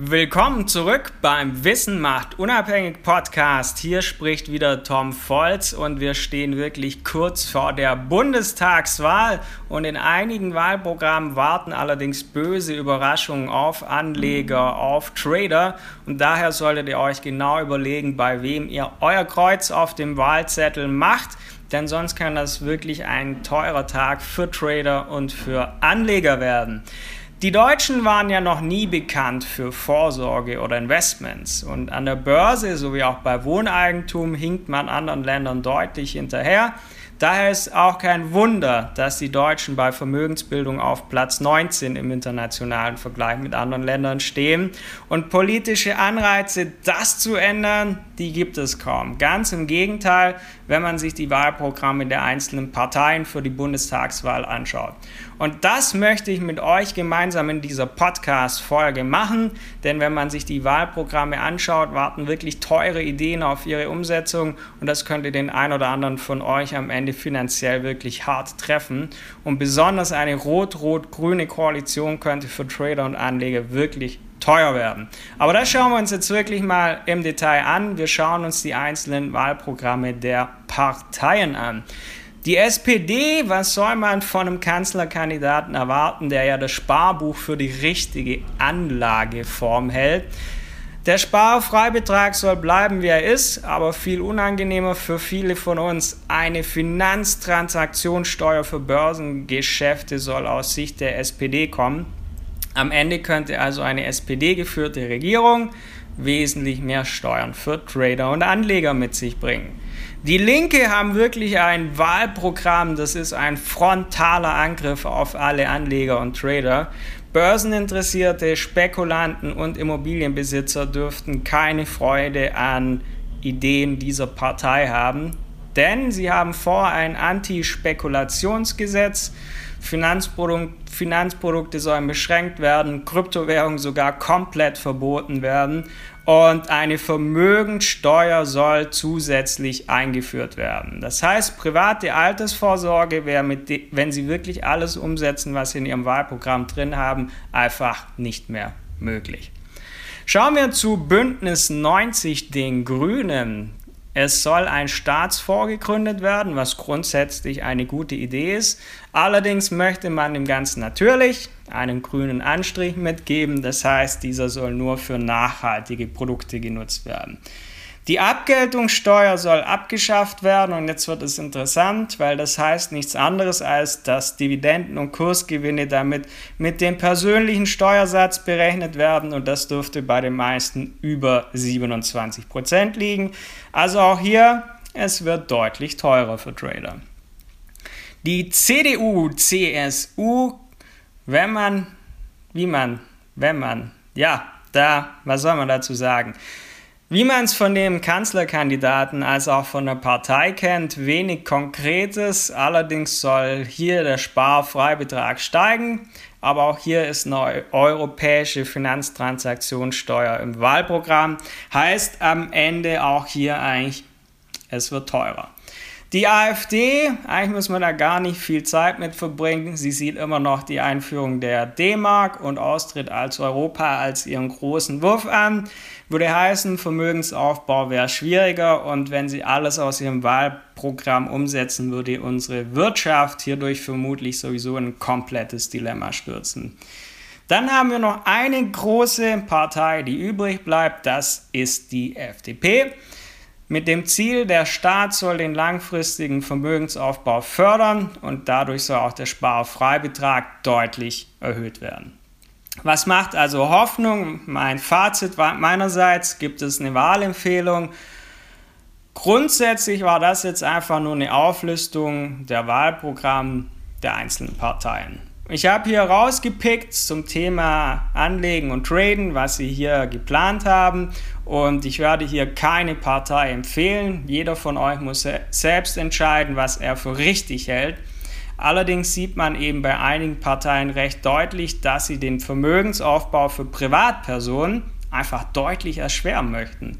Willkommen zurück beim Wissen macht unabhängig Podcast. Hier spricht wieder Tom Volz und wir stehen wirklich kurz vor der Bundestagswahl und in einigen Wahlprogrammen warten allerdings böse Überraschungen auf Anleger, auf Trader und daher solltet ihr euch genau überlegen, bei wem ihr euer Kreuz auf dem Wahlzettel macht, denn sonst kann das wirklich ein teurer Tag für Trader und für Anleger werden. Die Deutschen waren ja noch nie bekannt für Vorsorge oder Investments und an der Börse sowie auch bei Wohneigentum hinkt man anderen Ländern deutlich hinterher. Daher ist auch kein Wunder, dass die Deutschen bei Vermögensbildung auf Platz 19 im internationalen Vergleich mit anderen Ländern stehen. Und politische Anreize, das zu ändern, die gibt es kaum. Ganz im Gegenteil, wenn man sich die Wahlprogramme der einzelnen Parteien für die Bundestagswahl anschaut. Und das möchte ich mit euch gemeinsam in dieser Podcast-Folge machen, denn wenn man sich die Wahlprogramme anschaut, warten wirklich teure Ideen auf ihre Umsetzung und das könnte den einen oder anderen von euch am Ende finanziell wirklich hart treffen. Und besonders eine rot-rot-grüne Koalition könnte für Trader und Anleger wirklich teuer werden. Aber das schauen wir uns jetzt wirklich mal im Detail an. Wir schauen uns die einzelnen Wahlprogramme der Parteien an. Die SPD, was soll man von einem Kanzlerkandidaten erwarten, der ja das Sparbuch für die richtige Anlageform hält? Der Sparfreibetrag soll bleiben, wie er ist, aber viel unangenehmer für viele von uns. Eine Finanztransaktionssteuer für Börsengeschäfte soll aus Sicht der SPD kommen. Am Ende könnte also eine SPD-geführte Regierung wesentlich mehr Steuern für Trader und Anleger mit sich bringen. Die Linke haben wirklich ein Wahlprogramm, das ist ein frontaler Angriff auf alle Anleger und Trader. Börseninteressierte Spekulanten und Immobilienbesitzer dürften keine Freude an Ideen dieser Partei haben, denn sie haben vor, ein Anti-Spekulationsgesetz Finanzprodukt, Finanzprodukte sollen beschränkt werden, Kryptowährungen sogar komplett verboten werden und eine Vermögenssteuer soll zusätzlich eingeführt werden. Das heißt, private Altersvorsorge wäre, mit wenn sie wirklich alles umsetzen, was sie in ihrem Wahlprogramm drin haben, einfach nicht mehr möglich. Schauen wir zu Bündnis 90, den Grünen. Es soll ein Staatsfonds gegründet werden, was grundsätzlich eine gute Idee ist. Allerdings möchte man dem Ganzen natürlich einen grünen Anstrich mitgeben. Das heißt, dieser soll nur für nachhaltige Produkte genutzt werden. Die Abgeltungssteuer soll abgeschafft werden und jetzt wird es interessant, weil das heißt nichts anderes als, dass Dividenden und Kursgewinne damit mit dem persönlichen Steuersatz berechnet werden und das dürfte bei den meisten über 27 Prozent liegen. Also auch hier, es wird deutlich teurer für Trader. Die CDU, CSU, wenn man, wie man, wenn man, ja, da, was soll man dazu sagen? Wie man es von dem Kanzlerkandidaten als auch von der Partei kennt, wenig Konkretes. Allerdings soll hier der Sparfreibetrag steigen. Aber auch hier ist eine europäische Finanztransaktionssteuer im Wahlprogramm. Heißt am Ende auch hier eigentlich, es wird teurer. Die AfD, eigentlich muss man da gar nicht viel Zeit mit verbringen. Sie sieht immer noch die Einführung der D-Mark und Austritt als Europa als ihren großen Wurf an. Würde heißen, Vermögensaufbau wäre schwieriger und wenn sie alles aus ihrem Wahlprogramm umsetzen, würde unsere Wirtschaft hierdurch vermutlich sowieso ein komplettes Dilemma stürzen. Dann haben wir noch eine große Partei, die übrig bleibt, das ist die FDP mit dem Ziel, der Staat soll den langfristigen Vermögensaufbau fördern und dadurch soll auch der Sparfreibetrag deutlich erhöht werden. Was macht also Hoffnung? Mein Fazit meinerseits, gibt es eine Wahlempfehlung. Grundsätzlich war das jetzt einfach nur eine Auflistung der Wahlprogramme der einzelnen Parteien. Ich habe hier rausgepickt zum Thema Anlegen und Traden, was Sie hier geplant haben. Und ich werde hier keine Partei empfehlen. Jeder von euch muss selbst entscheiden, was er für richtig hält. Allerdings sieht man eben bei einigen Parteien recht deutlich, dass sie den Vermögensaufbau für Privatpersonen einfach deutlich erschweren möchten.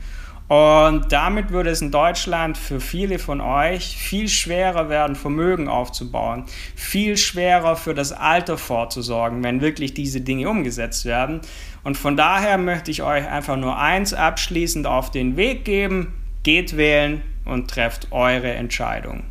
Und damit würde es in Deutschland für viele von euch viel schwerer werden, Vermögen aufzubauen, viel schwerer für das Alter vorzusorgen, wenn wirklich diese Dinge umgesetzt werden. Und von daher möchte ich euch einfach nur eins abschließend auf den Weg geben. Geht wählen und trefft eure Entscheidung.